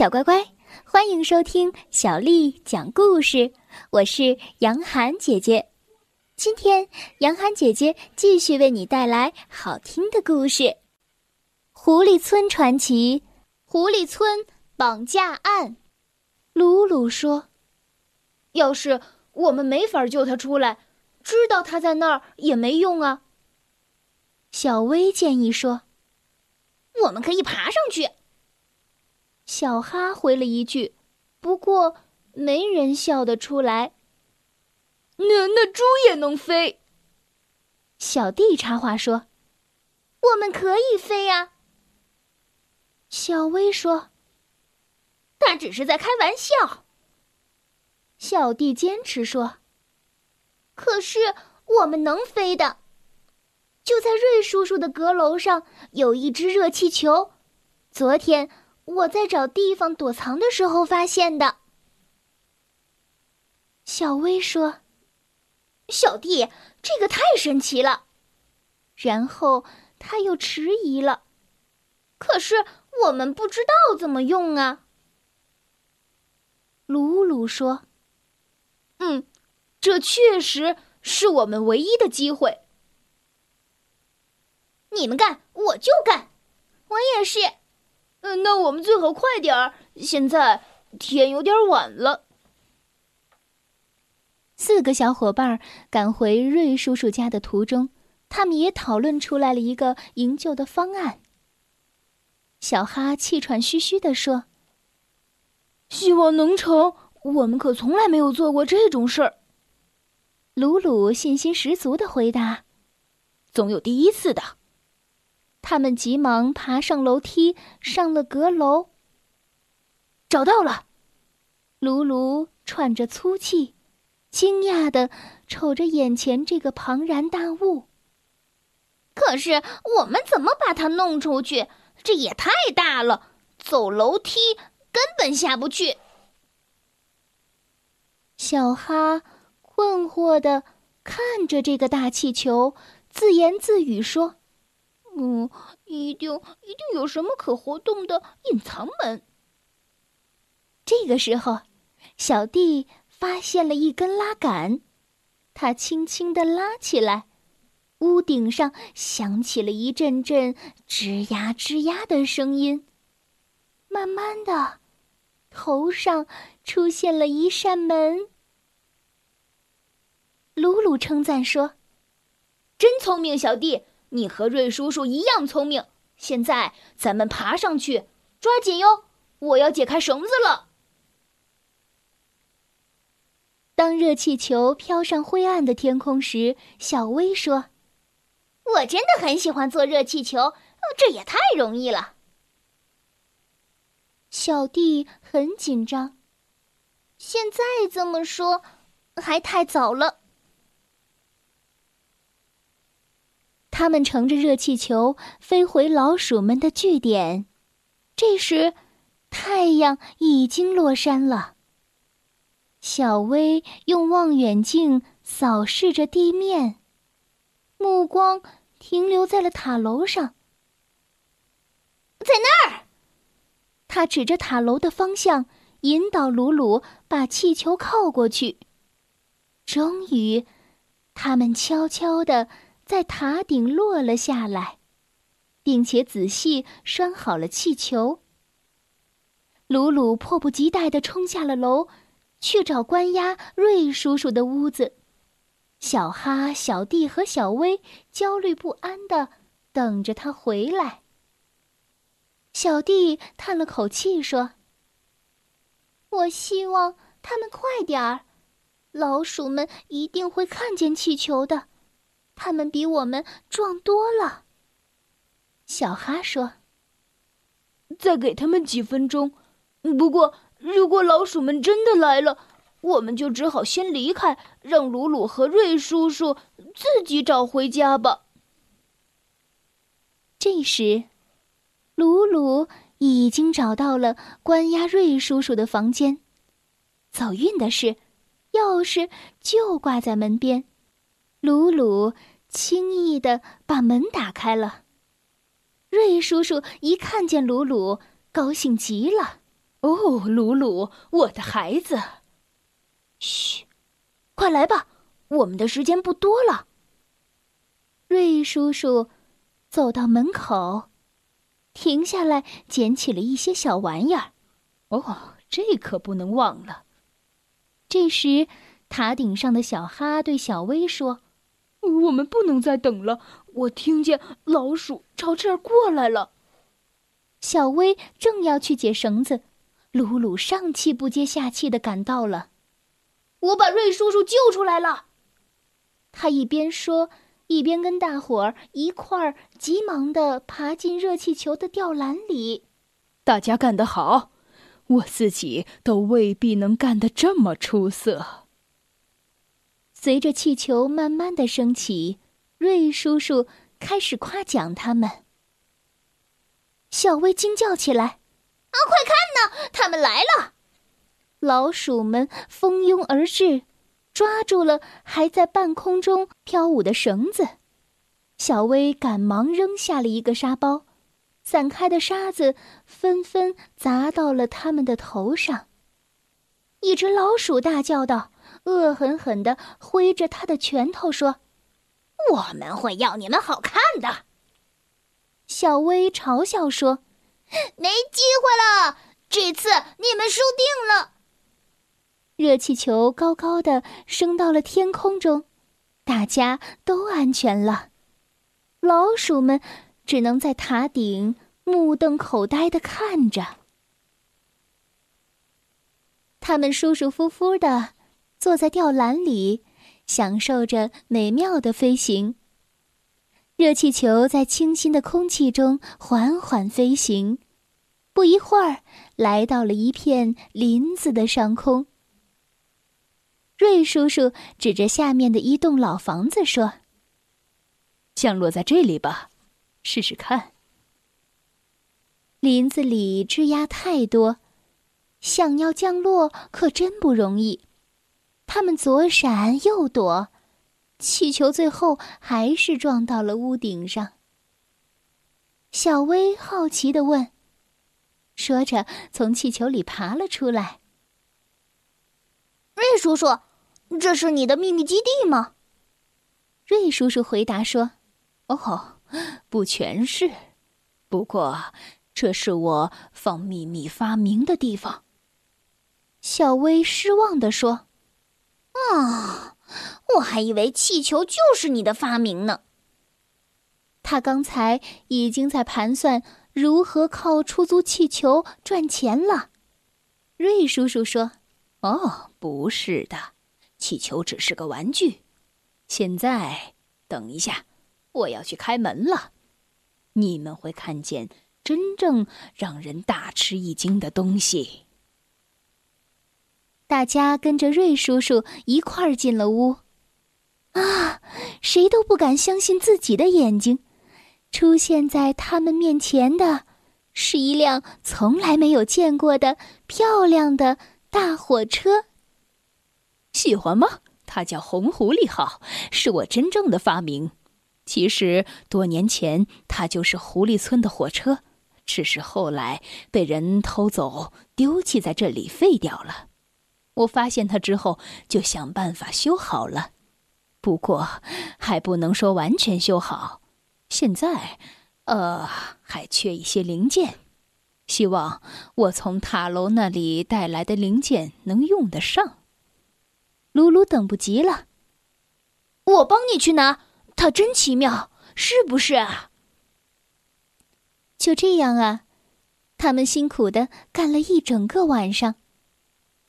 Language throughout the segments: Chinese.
小乖乖，欢迎收听小丽讲故事。我是杨涵姐姐，今天杨涵姐姐继续为你带来好听的故事《狐狸村传奇》——狐狸村绑架案。鲁鲁说：“要是我们没法救他出来，知道他在那儿也没用啊。”小薇建议说：“我们可以爬上去。”小哈回了一句，不过没人笑得出来。那那猪也能飞？小弟插话说：“我们可以飞呀。”小薇说：“他只是在开玩笑。”小弟坚持说：“可是我们能飞的。就在瑞叔叔的阁楼上有一只热气球，昨天。”我在找地方躲藏的时候发现的。小薇说：“小弟，这个太神奇了。”然后他又迟疑了。可是我们不知道怎么用啊。鲁鲁说：“嗯，这确实是我们唯一的机会。你们干，我就干。我也是。”嗯，那我们最好快点儿。现在天有点晚了。四个小伙伴赶回瑞叔叔家的途中，他们也讨论出来了一个营救的方案。小哈气喘吁吁地说：“希望能成，我们可从来没有做过这种事儿。”鲁鲁信心十足的回答：“总有第一次的。”他们急忙爬上楼梯，上了阁楼。找到了，卢卢喘着粗气，惊讶的瞅着眼前这个庞然大物。可是我们怎么把它弄出去？这也太大了，走楼梯根本下不去。小哈困惑的看着这个大气球，自言自语说。嗯，一定一定有什么可活动的隐藏门。这个时候，小弟发现了一根拉杆，他轻轻的拉起来，屋顶上响起了一阵阵吱呀吱呀的声音。慢慢的，头上出现了一扇门。鲁鲁称赞说：“真聪明，小弟。”你和瑞叔叔一样聪明。现在咱们爬上去，抓紧哟！我要解开绳子了。当热气球飘上灰暗的天空时，小薇说：“我真的很喜欢坐热气球，这也太容易了。”小弟很紧张。现在这么说，还太早了。他们乘着热气球飞回老鼠们的据点，这时，太阳已经落山了。小薇用望远镜扫视着地面，目光停留在了塔楼上。在那儿，他指着塔楼的方向，引导鲁鲁把气球靠过去。终于，他们悄悄地。在塔顶落了下来，并且仔细拴好了气球。鲁鲁迫不及待地冲下了楼，去找关押瑞叔叔的屋子。小哈、小弟和小薇焦虑不安地等着他回来。小弟叹了口气说：“我希望他们快点儿，老鼠们一定会看见气球的。”他们比我们壮多了。小哈说：“再给他们几分钟。不过，如果老鼠们真的来了，我们就只好先离开，让鲁鲁和瑞叔叔自己找回家吧。”这时，鲁鲁已经找到了关押瑞叔叔的房间。走运的是，钥匙就挂在门边。鲁鲁。轻易的把门打开了。瑞叔叔一看见鲁鲁，高兴极了。哦，鲁鲁，我的孩子。嘘，快来吧，我们的时间不多了。瑞叔叔走到门口，停下来捡起了一些小玩意儿。哦，这可不能忘了。这时，塔顶上的小哈对小薇说：“我们不能再等了，我听见老鼠朝这儿过来了。”小薇正要去解绳子，鲁鲁上气不接下气的赶到了。我把瑞叔叔救出来了。他一边说，一边跟大伙儿一块儿急忙的爬进热气球的吊篮里。大家干得好，我自己都未必能干得这么出色。随着气球慢慢的升起，瑞叔叔开始夸奖他们。小薇惊叫起来：“啊，快看呐，他们来了！”老鼠们蜂拥而至，抓住了还在半空中飘舞的绳子。小薇赶忙扔下了一个沙包，散开的沙子纷纷砸到了他们的头上。一只老鼠大叫道，恶狠狠地挥着他的拳头说：“我们会要你们好看的！”小薇嘲笑说：“没机会了，这次你们输定了。”热气球高高的升到了天空中，大家都安全了。老鼠们只能在塔顶目瞪口呆的看着。他们舒舒服服的坐在吊篮里，享受着美妙的飞行。热气球在清新的空气中缓缓飞行，不一会儿，来到了一片林子的上空。瑞叔叔指着下面的一栋老房子说：“降落在这里吧，试试看。”林子里枝桠太多，想要降落可真不容易。他们左闪右躲，气球最后还是撞到了屋顶上。小薇好奇的问：“说着，从气球里爬了出来。”瑞叔叔。这是你的秘密基地吗？瑞叔叔回答说：“哦，不全是，不过这是我放秘密发明的地方。”小薇失望的说：“啊，我还以为气球就是你的发明呢。”他刚才已经在盘算如何靠出租气球赚钱了。瑞叔叔说：“哦，不是的。”气球只是个玩具。现在，等一下，我要去开门了。你们会看见真正让人大吃一惊的东西。大家跟着瑞叔叔一块儿进了屋。啊，谁都不敢相信自己的眼睛。出现在他们面前的，是一辆从来没有见过的漂亮的大火车。喜欢吗？它叫红狐狸号，是我真正的发明。其实多年前，它就是狐狸村的火车，只是后来被人偷走，丢弃在这里废掉了。我发现它之后，就想办法修好了。不过还不能说完全修好，现在，呃，还缺一些零件。希望我从塔楼那里带来的零件能用得上。鲁鲁等不及了，我帮你去拿。它真奇妙，是不是啊？就这样啊，他们辛苦的干了一整个晚上，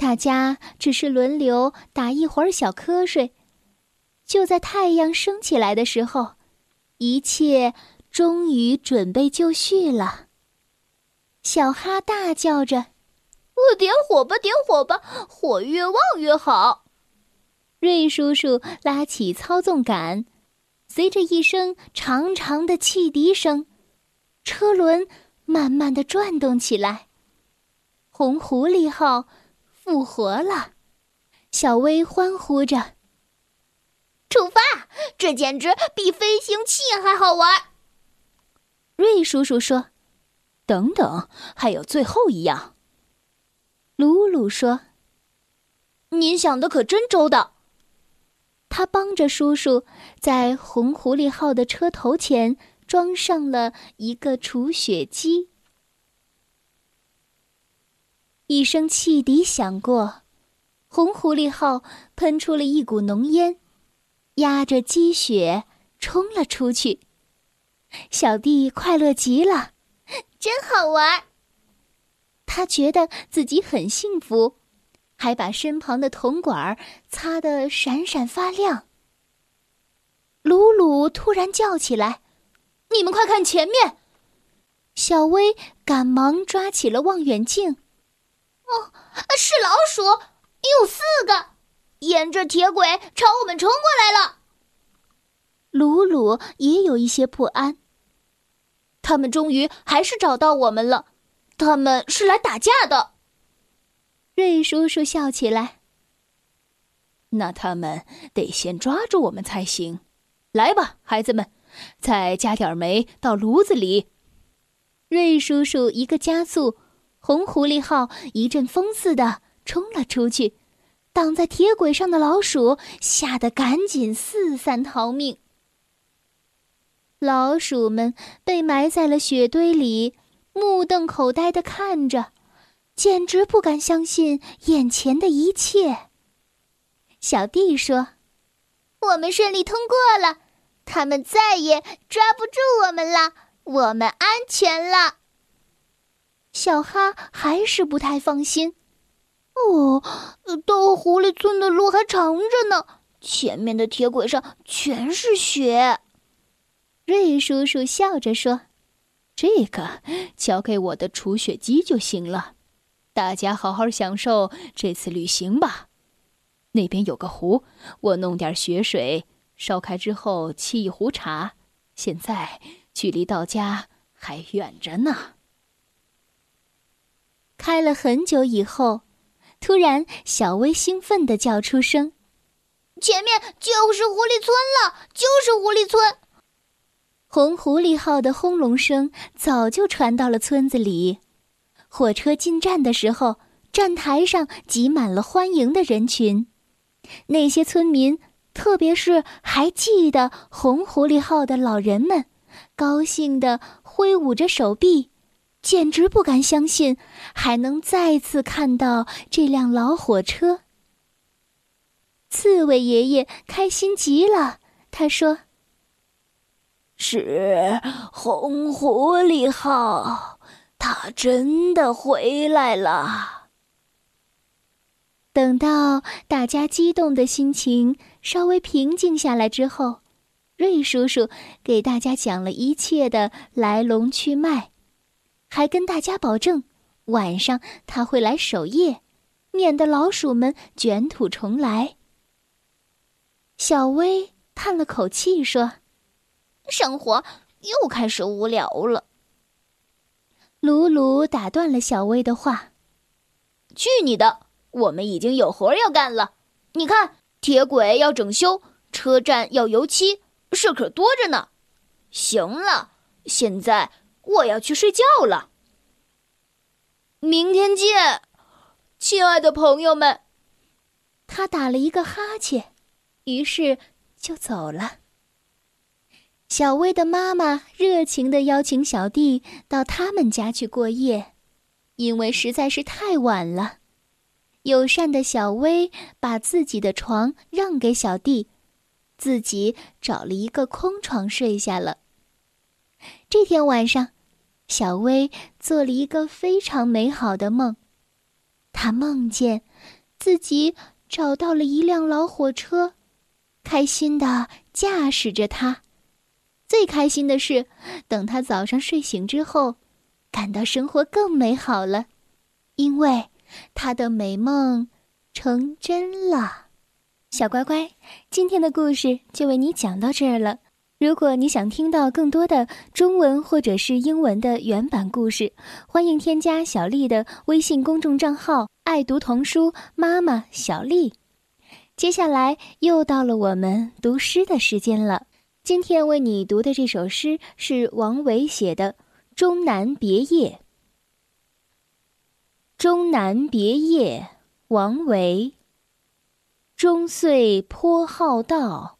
大家只是轮流打一会儿小瞌睡。就在太阳升起来的时候，一切终于准备就绪了。小哈大叫着：“我点火吧，点火吧，火越旺越好。”瑞叔叔拉起操纵杆，随着一声长长的汽笛声，车轮慢慢的转动起来。红狐狸号复活了，小薇欢呼着：“出发！这简直比飞行器还好玩！”瑞叔叔说：“等等，还有最后一样。”鲁鲁说：“您想的可真周到。”他帮着叔叔在红狐狸号的车头前装上了一个除雪机。一声汽笛响过，红狐狸号喷出了一股浓烟，压着积雪冲了出去。小弟快乐极了，真好玩。他觉得自己很幸福。还把身旁的铜管擦得闪闪发亮。鲁鲁突然叫起来：“你们快看前面！”小薇赶忙抓起了望远镜。哦，是老鼠，有四个，沿着铁轨朝我们冲过来了。鲁鲁也有一些不安。他们终于还是找到我们了，他们是来打架的。瑞叔叔笑起来。那他们得先抓住我们才行。来吧，孩子们，再加点煤到炉子里。瑞叔叔一个加速，红狐狸号一阵风似的冲了出去，挡在铁轨上的老鼠吓得赶紧四散逃命。老鼠们被埋在了雪堆里，目瞪口呆的看着。简直不敢相信眼前的一切。小弟说：“我们顺利通过了，他们再也抓不住我们了，我们安全了。”小哈还是不太放心。哦，到狐狸村的路还长着呢，前面的铁轨上全是雪。瑞叔叔笑着说：“这个交给我的除雪机就行了。”大家好好享受这次旅行吧。那边有个湖，我弄点雪水，烧开之后沏一壶茶。现在距离到家还远着呢。开了很久以后，突然小薇兴奋地叫出声：“前面就是狐狸村了，就是狐狸村！”红狐狸号的轰隆声早就传到了村子里。火车进站的时候，站台上挤满了欢迎的人群。那些村民，特别是还记得红狐狸号的老人们，高兴地挥舞着手臂，简直不敢相信还能再次看到这辆老火车。刺猬爷爷开心极了，他说：“是红狐狸号。”它真的回来了。等到大家激动的心情稍微平静下来之后，瑞叔叔给大家讲了一切的来龙去脉，还跟大家保证晚上他会来守夜，免得老鼠们卷土重来。小薇叹了口气说：“生活又开始无聊了。”鲁鲁打断了小薇的话：“去你的！我们已经有活要干了。你看，铁轨要整修，车站要油漆，事可多着呢。行了，现在我要去睡觉了。明天见，亲爱的朋友们。”他打了一个哈欠，于是就走了。小薇的妈妈热情的邀请小弟到他们家去过夜，因为实在是太晚了。友善的小薇把自己的床让给小弟，自己找了一个空床睡下了。这天晚上，小薇做了一个非常美好的梦，她梦见自己找到了一辆老火车，开心地驾驶着它。最开心的是，等他早上睡醒之后，感到生活更美好了，因为他的美梦成真了。小乖乖，今天的故事就为你讲到这儿了。如果你想听到更多的中文或者是英文的原版故事，欢迎添加小丽的微信公众账号“爱读童书妈妈小丽”。接下来又到了我们读诗的时间了。今天为你读的这首诗是王维写的《终南别业》。终南别业，王维。终岁颇好道，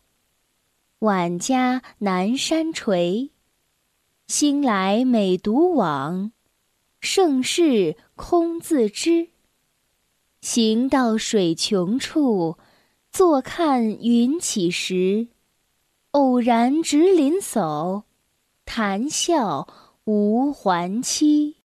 晚家南山陲。兴来每独往，盛事空自知。行到水穷处，坐看云起时。偶然值林叟，谈笑无还期。